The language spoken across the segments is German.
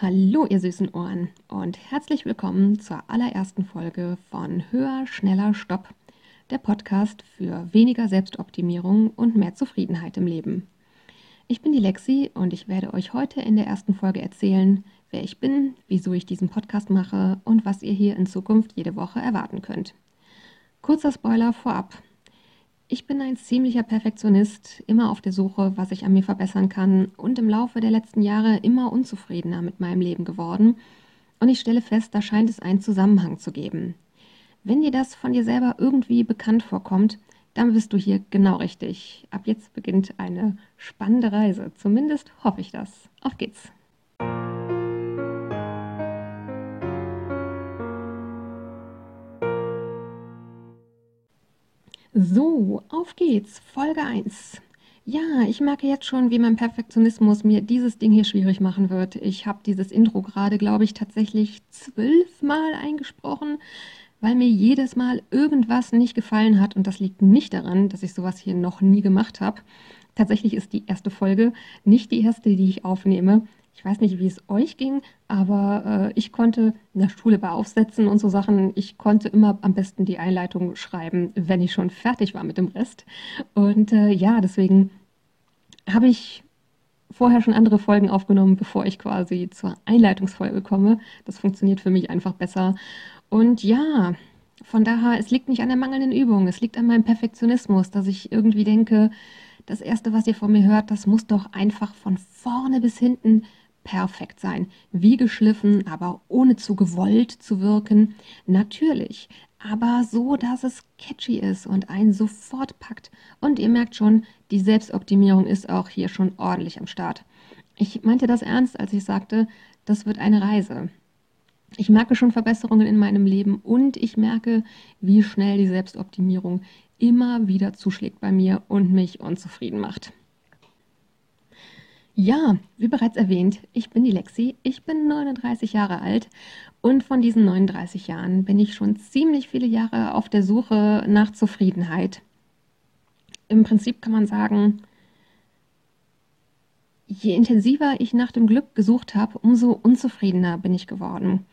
Hallo, ihr süßen Ohren und herzlich willkommen zur allerersten Folge von Höher, Schneller, Stopp, der Podcast für weniger Selbstoptimierung und mehr Zufriedenheit im Leben. Ich bin die Lexi und ich werde euch heute in der ersten Folge erzählen, wer ich bin, wieso ich diesen Podcast mache und was ihr hier in Zukunft jede Woche erwarten könnt. Kurzer Spoiler vorab. Ich bin ein ziemlicher Perfektionist, immer auf der Suche, was ich an mir verbessern kann und im Laufe der letzten Jahre immer unzufriedener mit meinem Leben geworden. Und ich stelle fest, da scheint es einen Zusammenhang zu geben. Wenn dir das von dir selber irgendwie bekannt vorkommt, dann bist du hier genau richtig. Ab jetzt beginnt eine spannende Reise. Zumindest hoffe ich das. Auf geht's! So, auf geht's. Folge 1. Ja, ich merke jetzt schon, wie mein Perfektionismus mir dieses Ding hier schwierig machen wird. Ich habe dieses Intro gerade, glaube ich, tatsächlich zwölfmal eingesprochen, weil mir jedes Mal irgendwas nicht gefallen hat. Und das liegt nicht daran, dass ich sowas hier noch nie gemacht habe. Tatsächlich ist die erste Folge nicht die erste, die ich aufnehme. Ich weiß nicht, wie es euch ging, aber äh, ich konnte in der Schule bei Aufsätzen und so Sachen, ich konnte immer am besten die Einleitung schreiben, wenn ich schon fertig war mit dem Rest. Und äh, ja, deswegen habe ich vorher schon andere Folgen aufgenommen, bevor ich quasi zur Einleitungsfolge komme. Das funktioniert für mich einfach besser. Und ja, von daher, es liegt nicht an der mangelnden Übung, es liegt an meinem Perfektionismus, dass ich irgendwie denke, das Erste, was ihr von mir hört, das muss doch einfach von vorne bis hinten perfekt sein, wie geschliffen, aber ohne zu gewollt zu wirken. Natürlich, aber so, dass es catchy ist und einen sofort packt. Und ihr merkt schon, die Selbstoptimierung ist auch hier schon ordentlich am Start. Ich meinte das ernst, als ich sagte, das wird eine Reise. Ich merke schon Verbesserungen in meinem Leben und ich merke, wie schnell die Selbstoptimierung immer wieder zuschlägt bei mir und mich unzufrieden macht. Ja, wie bereits erwähnt, ich bin die Lexi, ich bin 39 Jahre alt und von diesen 39 Jahren bin ich schon ziemlich viele Jahre auf der Suche nach Zufriedenheit. Im Prinzip kann man sagen, je intensiver ich nach dem Glück gesucht habe, umso unzufriedener bin ich geworden.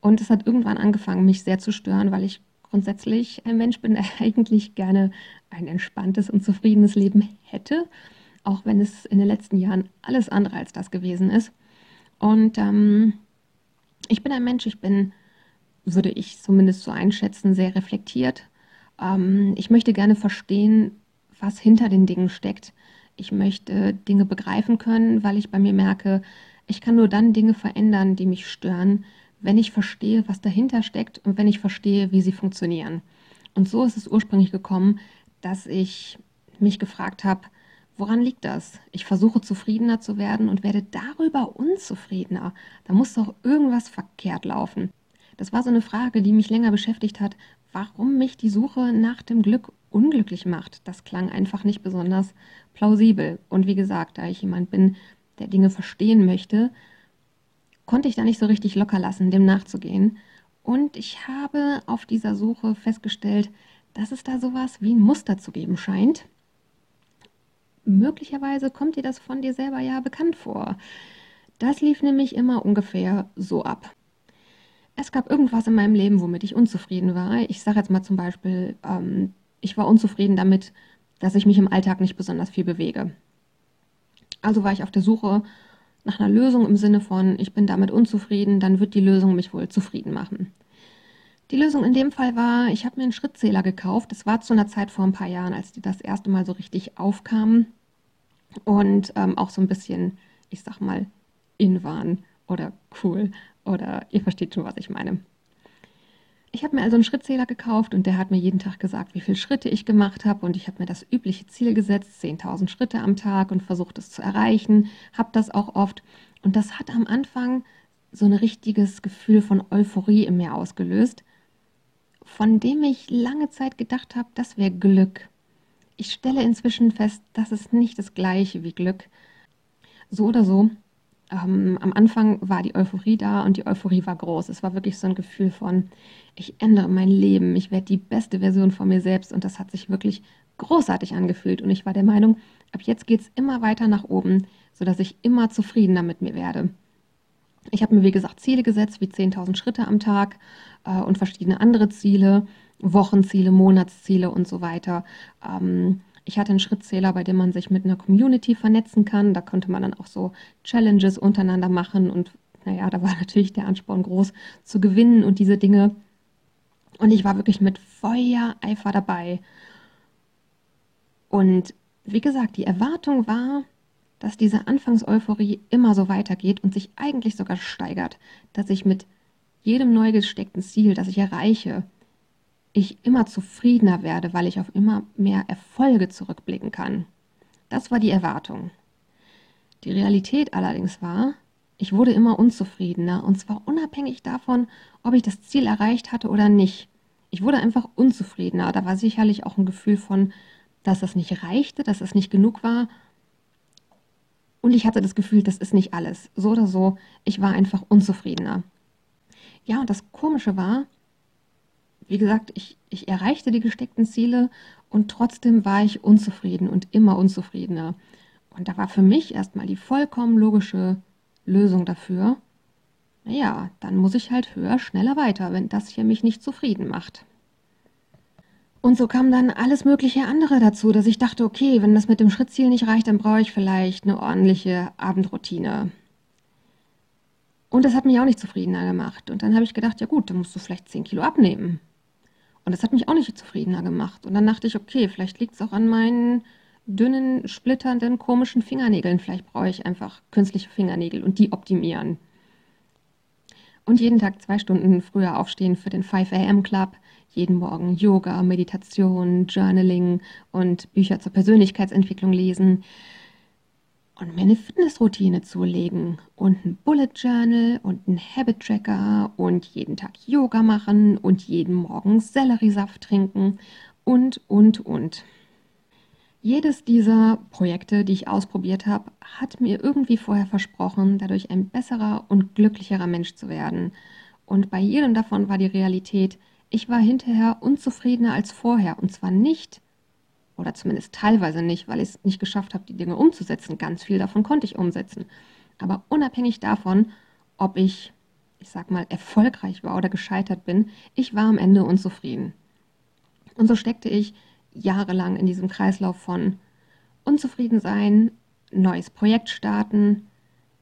Und es hat irgendwann angefangen, mich sehr zu stören, weil ich grundsätzlich ein Mensch bin, der eigentlich gerne ein entspanntes und zufriedenes Leben hätte auch wenn es in den letzten Jahren alles andere als das gewesen ist. Und ähm, ich bin ein Mensch, ich bin, würde ich zumindest so einschätzen, sehr reflektiert. Ähm, ich möchte gerne verstehen, was hinter den Dingen steckt. Ich möchte Dinge begreifen können, weil ich bei mir merke, ich kann nur dann Dinge verändern, die mich stören, wenn ich verstehe, was dahinter steckt und wenn ich verstehe, wie sie funktionieren. Und so ist es ursprünglich gekommen, dass ich mich gefragt habe, Woran liegt das? Ich versuche zufriedener zu werden und werde darüber unzufriedener. Da muss doch irgendwas verkehrt laufen. Das war so eine Frage, die mich länger beschäftigt hat, warum mich die Suche nach dem Glück unglücklich macht. Das klang einfach nicht besonders plausibel. Und wie gesagt, da ich jemand bin, der Dinge verstehen möchte, konnte ich da nicht so richtig locker lassen, dem nachzugehen. Und ich habe auf dieser Suche festgestellt, dass es da sowas wie ein Muster zu geben scheint, möglicherweise kommt dir das von dir selber ja bekannt vor. Das lief nämlich immer ungefähr so ab. Es gab irgendwas in meinem Leben, womit ich unzufrieden war. Ich sage jetzt mal zum Beispiel, ähm, ich war unzufrieden damit, dass ich mich im Alltag nicht besonders viel bewege. Also war ich auf der Suche nach einer Lösung im Sinne von, ich bin damit unzufrieden, dann wird die Lösung mich wohl zufrieden machen. Die Lösung in dem Fall war, ich habe mir einen Schrittzähler gekauft. Das war zu einer Zeit vor ein paar Jahren, als die das erste Mal so richtig aufkamen und ähm, auch so ein bisschen, ich sag mal, in waren oder cool oder ihr versteht schon, was ich meine. Ich habe mir also einen Schrittzähler gekauft und der hat mir jeden Tag gesagt, wie viele Schritte ich gemacht habe und ich habe mir das übliche Ziel gesetzt, 10.000 Schritte am Tag und versucht es zu erreichen, habe das auch oft und das hat am Anfang so ein richtiges Gefühl von Euphorie in mir ausgelöst, von dem ich lange Zeit gedacht habe, das wäre Glück. Ich stelle inzwischen fest, das ist nicht das gleiche wie Glück. So oder so, ähm, am Anfang war die Euphorie da und die Euphorie war groß. Es war wirklich so ein Gefühl von, ich ändere mein Leben, ich werde die beste Version von mir selbst und das hat sich wirklich großartig angefühlt und ich war der Meinung, ab jetzt geht es immer weiter nach oben, sodass ich immer zufriedener mit mir werde. Ich habe mir, wie gesagt, Ziele gesetzt, wie 10.000 Schritte am Tag äh, und verschiedene andere Ziele, Wochenziele, Monatsziele und so weiter. Ähm, ich hatte einen Schrittzähler, bei dem man sich mit einer Community vernetzen kann. Da konnte man dann auch so Challenges untereinander machen und naja, da war natürlich der Ansporn groß zu gewinnen und diese Dinge. Und ich war wirklich mit Feuereifer dabei. Und wie gesagt, die Erwartung war, dass diese Anfangseuphorie immer so weitergeht und sich eigentlich sogar steigert, dass ich mit jedem neu gesteckten Ziel, das ich erreiche, ich immer zufriedener werde, weil ich auf immer mehr Erfolge zurückblicken kann. Das war die Erwartung. Die Realität allerdings war, ich wurde immer unzufriedener und zwar unabhängig davon, ob ich das Ziel erreicht hatte oder nicht. Ich wurde einfach unzufriedener. Da war sicherlich auch ein Gefühl von, dass das nicht reichte, dass es nicht genug war und ich hatte das Gefühl, das ist nicht alles. So oder so, ich war einfach unzufriedener. Ja, und das Komische war, wie gesagt, ich, ich erreichte die gesteckten Ziele und trotzdem war ich unzufrieden und immer unzufriedener. Und da war für mich erstmal die vollkommen logische Lösung dafür. Naja, dann muss ich halt höher, schneller weiter, wenn das hier mich nicht zufrieden macht. Und so kam dann alles mögliche andere dazu, dass ich dachte, okay, wenn das mit dem Schrittziel nicht reicht, dann brauche ich vielleicht eine ordentliche Abendroutine. Und das hat mich auch nicht zufriedener gemacht. Und dann habe ich gedacht, ja gut, dann musst du vielleicht 10 Kilo abnehmen. Und das hat mich auch nicht zufriedener gemacht. Und dann dachte ich, okay, vielleicht liegt es auch an meinen dünnen, splitternden, komischen Fingernägeln. Vielleicht brauche ich einfach künstliche Fingernägel und die optimieren. Und jeden Tag zwei Stunden früher aufstehen für den 5 AM Club, jeden Morgen Yoga, Meditation, Journaling und Bücher zur Persönlichkeitsentwicklung lesen und mir eine Fitnessroutine zulegen und ein Bullet Journal und ein Habit Tracker und jeden Tag Yoga machen und jeden Morgen Selleriesaft trinken und, und, und. Jedes dieser Projekte, die ich ausprobiert habe, hat mir irgendwie vorher versprochen, dadurch ein besserer und glücklicherer Mensch zu werden. Und bei jedem davon war die Realität, ich war hinterher unzufriedener als vorher. Und zwar nicht, oder zumindest teilweise nicht, weil ich es nicht geschafft habe, die Dinge umzusetzen. Ganz viel davon konnte ich umsetzen. Aber unabhängig davon, ob ich, ich sag mal, erfolgreich war oder gescheitert bin, ich war am Ende unzufrieden. Und so steckte ich jahrelang in diesem Kreislauf von unzufrieden sein, neues Projekt starten,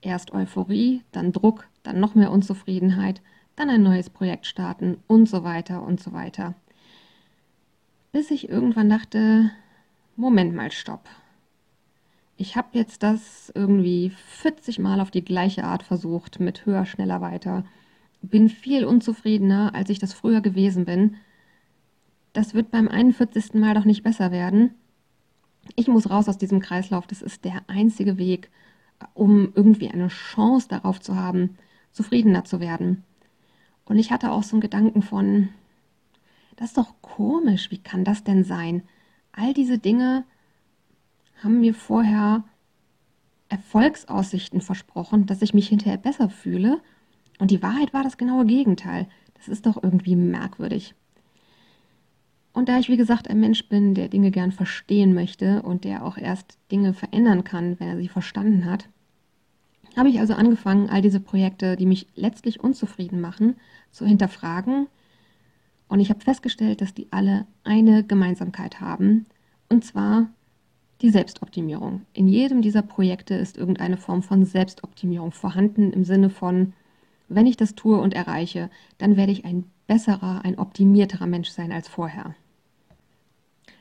erst Euphorie, dann Druck, dann noch mehr Unzufriedenheit, dann ein neues Projekt starten und so weiter und so weiter. Bis ich irgendwann dachte, Moment mal, stopp. Ich habe jetzt das irgendwie 40 Mal auf die gleiche Art versucht, mit höher, schneller, weiter. Bin viel unzufriedener, als ich das früher gewesen bin. Das wird beim 41. Mal doch nicht besser werden. Ich muss raus aus diesem Kreislauf. Das ist der einzige Weg, um irgendwie eine Chance darauf zu haben, zufriedener zu werden. Und ich hatte auch so einen Gedanken von, das ist doch komisch, wie kann das denn sein? All diese Dinge haben mir vorher Erfolgsaussichten versprochen, dass ich mich hinterher besser fühle. Und die Wahrheit war das genaue Gegenteil. Das ist doch irgendwie merkwürdig. Und da ich, wie gesagt, ein Mensch bin, der Dinge gern verstehen möchte und der auch erst Dinge verändern kann, wenn er sie verstanden hat, habe ich also angefangen, all diese Projekte, die mich letztlich unzufrieden machen, zu hinterfragen. Und ich habe festgestellt, dass die alle eine Gemeinsamkeit haben, und zwar die Selbstoptimierung. In jedem dieser Projekte ist irgendeine Form von Selbstoptimierung vorhanden im Sinne von, wenn ich das tue und erreiche, dann werde ich ein besserer, ein optimierterer Mensch sein als vorher.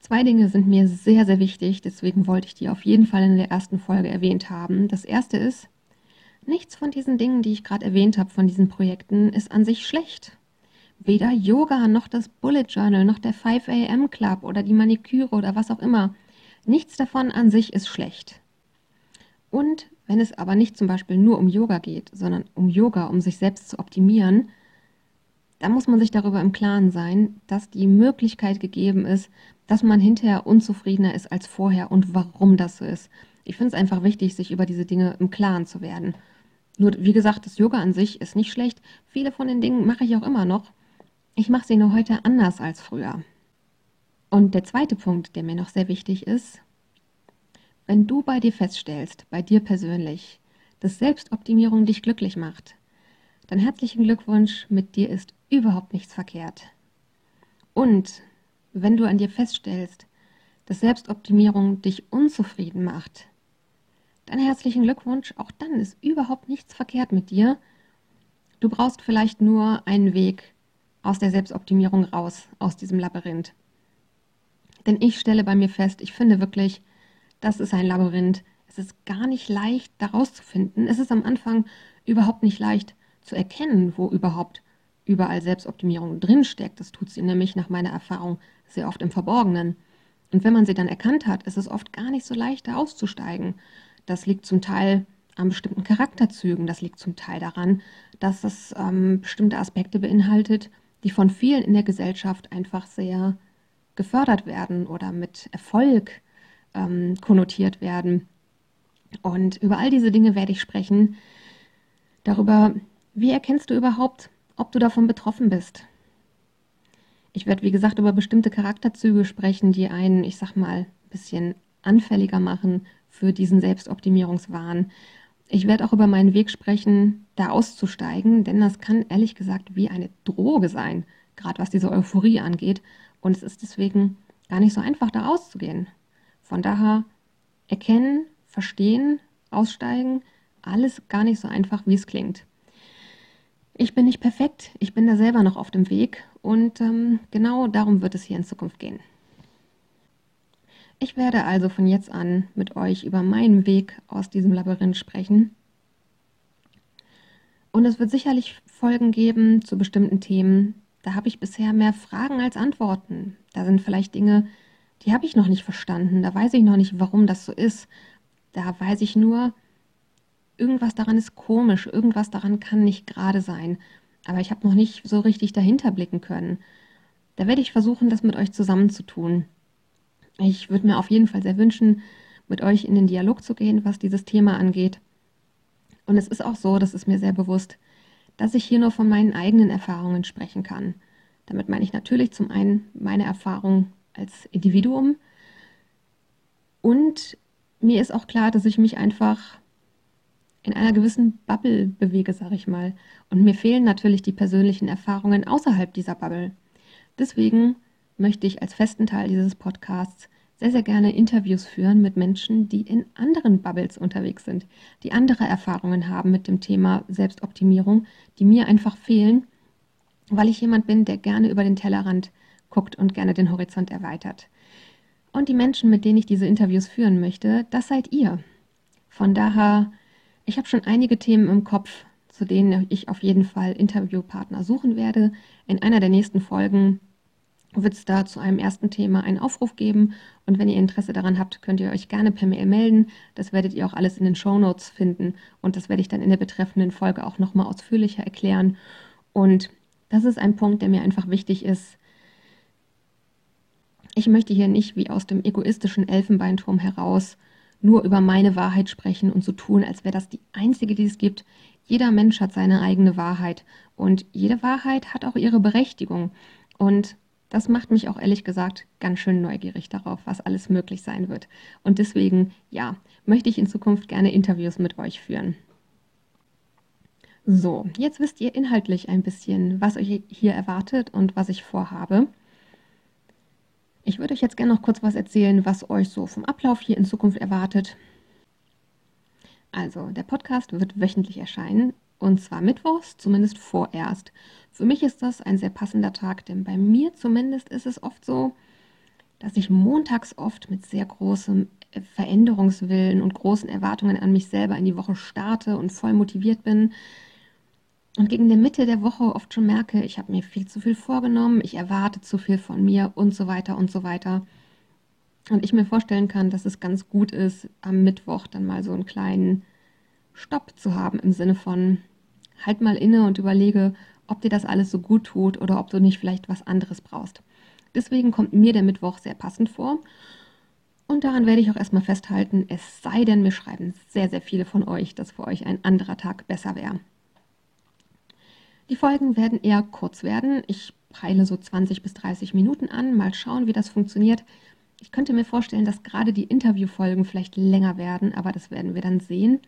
Zwei Dinge sind mir sehr, sehr wichtig, deswegen wollte ich die auf jeden Fall in der ersten Folge erwähnt haben. Das erste ist, Nichts von diesen Dingen, die ich gerade erwähnt habe, von diesen Projekten, ist an sich schlecht. Weder Yoga noch das Bullet Journal noch der 5 AM Club oder die Maniküre oder was auch immer. Nichts davon an sich ist schlecht. Und wenn es aber nicht zum Beispiel nur um Yoga geht, sondern um Yoga, um sich selbst zu optimieren, dann muss man sich darüber im Klaren sein, dass die Möglichkeit gegeben ist, dass man hinterher unzufriedener ist als vorher und warum das so ist. Ich finde es einfach wichtig, sich über diese Dinge im Klaren zu werden. Nur, wie gesagt, das Yoga an sich ist nicht schlecht. Viele von den Dingen mache ich auch immer noch. Ich mache sie nur heute anders als früher. Und der zweite Punkt, der mir noch sehr wichtig ist, wenn du bei dir feststellst, bei dir persönlich, dass Selbstoptimierung dich glücklich macht, dann herzlichen Glückwunsch, mit dir ist überhaupt nichts verkehrt. Und wenn du an dir feststellst, dass Selbstoptimierung dich unzufrieden macht, dann herzlichen Glückwunsch, auch dann ist überhaupt nichts verkehrt mit dir. Du brauchst vielleicht nur einen Weg aus der Selbstoptimierung raus, aus diesem Labyrinth. Denn ich stelle bei mir fest, ich finde wirklich, das ist ein Labyrinth. Es ist gar nicht leicht, daraus zu finden. Es ist am Anfang überhaupt nicht leicht zu erkennen, wo überhaupt überall Selbstoptimierung drinsteckt. Das tut sie nämlich nach meiner Erfahrung sehr oft im Verborgenen. Und wenn man sie dann erkannt hat, ist es oft gar nicht so leicht, da auszusteigen. Das liegt zum Teil an bestimmten Charakterzügen. Das liegt zum Teil daran, dass es ähm, bestimmte Aspekte beinhaltet, die von vielen in der Gesellschaft einfach sehr gefördert werden oder mit Erfolg ähm, konnotiert werden. Und über all diese Dinge werde ich sprechen. Darüber, wie erkennst du überhaupt, ob du davon betroffen bist? Ich werde, wie gesagt, über bestimmte Charakterzüge sprechen, die einen, ich sag mal, ein bisschen anfälliger machen für diesen Selbstoptimierungswahn. Ich werde auch über meinen Weg sprechen, da auszusteigen, denn das kann ehrlich gesagt wie eine Droge sein, gerade was diese Euphorie angeht. Und es ist deswegen gar nicht so einfach, da rauszugehen. Von daher erkennen, verstehen, aussteigen, alles gar nicht so einfach, wie es klingt. Ich bin nicht perfekt, ich bin da selber noch auf dem Weg und ähm, genau darum wird es hier in Zukunft gehen. Ich werde also von jetzt an mit euch über meinen Weg aus diesem Labyrinth sprechen. Und es wird sicherlich Folgen geben zu bestimmten Themen. Da habe ich bisher mehr Fragen als Antworten. Da sind vielleicht Dinge, die habe ich noch nicht verstanden. Da weiß ich noch nicht, warum das so ist. Da weiß ich nur, irgendwas daran ist komisch, irgendwas daran kann nicht gerade sein. Aber ich habe noch nicht so richtig dahinter blicken können. Da werde ich versuchen, das mit euch zusammenzutun. Ich würde mir auf jeden Fall sehr wünschen, mit euch in den Dialog zu gehen, was dieses Thema angeht. Und es ist auch so, das ist mir sehr bewusst, dass ich hier nur von meinen eigenen Erfahrungen sprechen kann. Damit meine ich natürlich zum einen meine Erfahrung als Individuum und mir ist auch klar, dass ich mich einfach in einer gewissen Bubble bewege, sage ich mal. Und mir fehlen natürlich die persönlichen Erfahrungen außerhalb dieser Bubble. Deswegen möchte ich als festen Teil dieses Podcasts sehr, sehr gerne Interviews führen mit Menschen, die in anderen Bubbles unterwegs sind, die andere Erfahrungen haben mit dem Thema Selbstoptimierung, die mir einfach fehlen, weil ich jemand bin, der gerne über den Tellerrand guckt und gerne den Horizont erweitert. Und die Menschen, mit denen ich diese Interviews führen möchte, das seid ihr. Von daher, ich habe schon einige Themen im Kopf, zu denen ich auf jeden Fall Interviewpartner suchen werde. In einer der nächsten Folgen wird es da zu einem ersten Thema einen Aufruf geben. Und wenn ihr Interesse daran habt, könnt ihr euch gerne per Mail melden. Das werdet ihr auch alles in den Show Notes finden. Und das werde ich dann in der betreffenden Folge auch nochmal ausführlicher erklären. Und das ist ein Punkt, der mir einfach wichtig ist. Ich möchte hier nicht wie aus dem egoistischen Elfenbeinturm heraus nur über meine Wahrheit sprechen und so tun, als wäre das die einzige, die es gibt. Jeder Mensch hat seine eigene Wahrheit und jede Wahrheit hat auch ihre Berechtigung. Und das macht mich auch ehrlich gesagt ganz schön neugierig darauf, was alles möglich sein wird. Und deswegen, ja, möchte ich in Zukunft gerne Interviews mit euch führen. So, jetzt wisst ihr inhaltlich ein bisschen, was euch hier erwartet und was ich vorhabe. Ich würde euch jetzt gerne noch kurz was erzählen, was euch so vom Ablauf hier in Zukunft erwartet. Also, der Podcast wird wöchentlich erscheinen und zwar mittwochs, zumindest vorerst. Für mich ist das ein sehr passender Tag, denn bei mir zumindest ist es oft so, dass ich montags oft mit sehr großem Veränderungswillen und großen Erwartungen an mich selber in die Woche starte und voll motiviert bin. Und gegen der Mitte der Woche oft schon merke, ich habe mir viel zu viel vorgenommen, ich erwarte zu viel von mir und so weiter und so weiter. Und ich mir vorstellen kann, dass es ganz gut ist, am Mittwoch dann mal so einen kleinen Stopp zu haben im Sinne von, halt mal inne und überlege, ob dir das alles so gut tut oder ob du nicht vielleicht was anderes brauchst. Deswegen kommt mir der Mittwoch sehr passend vor. Und daran werde ich auch erstmal festhalten, es sei denn, mir schreiben sehr, sehr viele von euch, dass für euch ein anderer Tag besser wäre. Die Folgen werden eher kurz werden. Ich peile so 20 bis 30 Minuten an. Mal schauen, wie das funktioniert. Ich könnte mir vorstellen, dass gerade die Interviewfolgen vielleicht länger werden, aber das werden wir dann sehen.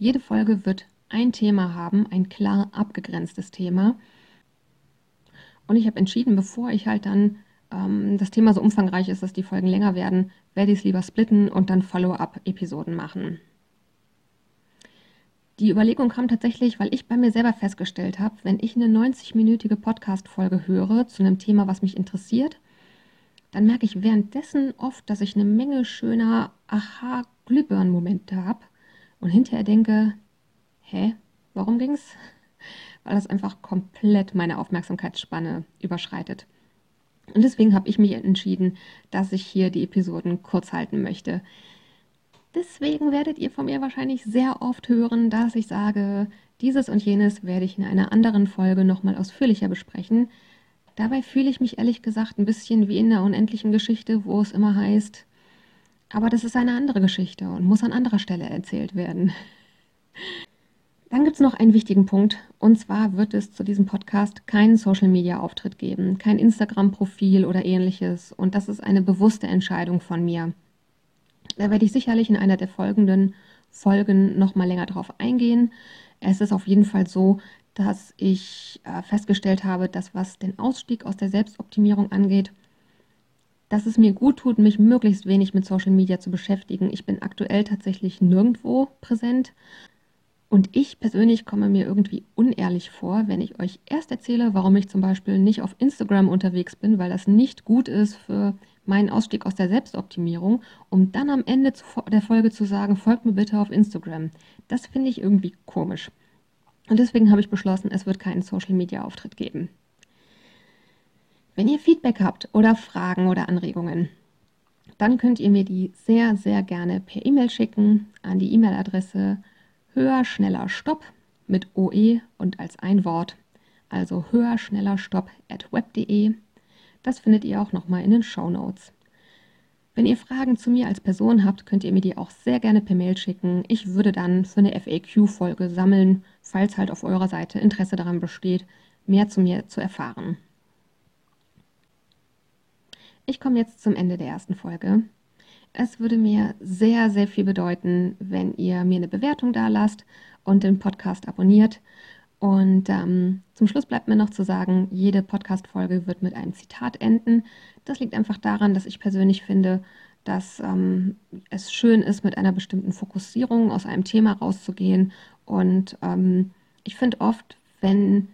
Jede Folge wird ein Thema haben, ein klar abgegrenztes Thema. Und ich habe entschieden, bevor ich halt dann ähm, das Thema so umfangreich ist, dass die Folgen länger werden, werde ich es lieber splitten und dann Follow-up-Episoden machen. Die Überlegung kam tatsächlich, weil ich bei mir selber festgestellt habe, wenn ich eine 90-minütige Podcast-Folge höre zu einem Thema, was mich interessiert, dann merke ich währenddessen oft, dass ich eine Menge schöner Aha-Glühbirnen-Momente habe und hinterher denke, hä, warum ging's? Weil das einfach komplett meine Aufmerksamkeitsspanne überschreitet. Und deswegen habe ich mich entschieden, dass ich hier die Episoden kurz halten möchte. Deswegen werdet ihr von mir wahrscheinlich sehr oft hören, dass ich sage, dieses und jenes werde ich in einer anderen Folge nochmal ausführlicher besprechen. Dabei fühle ich mich ehrlich gesagt ein bisschen wie in der unendlichen Geschichte, wo es immer heißt, aber das ist eine andere Geschichte und muss an anderer Stelle erzählt werden. Dann gibt es noch einen wichtigen Punkt, und zwar wird es zu diesem Podcast keinen Social-Media-Auftritt geben, kein Instagram-Profil oder ähnliches, und das ist eine bewusste Entscheidung von mir. Da werde ich sicherlich in einer der folgenden Folgen nochmal länger drauf eingehen. Es ist auf jeden Fall so, dass ich äh, festgestellt habe, dass was den Ausstieg aus der Selbstoptimierung angeht, dass es mir gut tut, mich möglichst wenig mit Social Media zu beschäftigen. Ich bin aktuell tatsächlich nirgendwo präsent. Und ich persönlich komme mir irgendwie unehrlich vor, wenn ich euch erst erzähle, warum ich zum Beispiel nicht auf Instagram unterwegs bin, weil das nicht gut ist für meinen Ausstieg aus der Selbstoptimierung, um dann am Ende der Folge zu sagen, folgt mir bitte auf Instagram. Das finde ich irgendwie komisch. Und deswegen habe ich beschlossen, es wird keinen Social-Media-Auftritt geben. Wenn ihr Feedback habt oder Fragen oder Anregungen, dann könnt ihr mir die sehr, sehr gerne per E-Mail schicken an die E-Mail-Adresse höher, schneller, stopp mit OE und als ein Wort. Also höher, schneller, stopp at web.de. Das findet ihr auch nochmal in den Show Notes. Wenn ihr Fragen zu mir als Person habt, könnt ihr mir die auch sehr gerne per Mail schicken. Ich würde dann für eine FAQ-Folge sammeln, falls halt auf eurer Seite Interesse daran besteht, mehr zu mir zu erfahren. Ich komme jetzt zum Ende der ersten Folge. Es würde mir sehr, sehr viel bedeuten, wenn ihr mir eine Bewertung da lasst und den Podcast abonniert. Und ähm, zum Schluss bleibt mir noch zu sagen, jede Podcast-Folge wird mit einem Zitat enden. Das liegt einfach daran, dass ich persönlich finde, dass ähm, es schön ist, mit einer bestimmten Fokussierung aus einem Thema rauszugehen. Und ähm, ich finde oft, wenn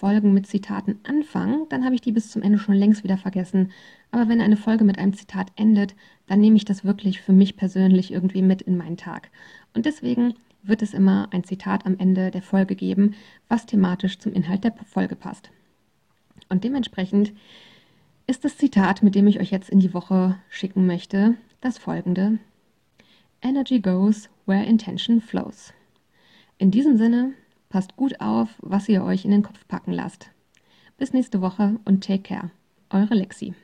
Folgen mit Zitaten anfangen, dann habe ich die bis zum Ende schon längst wieder vergessen. Aber wenn eine Folge mit einem Zitat endet, dann nehme ich das wirklich für mich persönlich irgendwie mit in meinen Tag. Und deswegen wird es immer ein Zitat am Ende der Folge geben, was thematisch zum Inhalt der Folge passt. Und dementsprechend ist das Zitat, mit dem ich euch jetzt in die Woche schicken möchte, das folgende. Energy goes where intention flows. In diesem Sinne, passt gut auf, was ihr euch in den Kopf packen lasst. Bis nächste Woche und take care. Eure Lexi.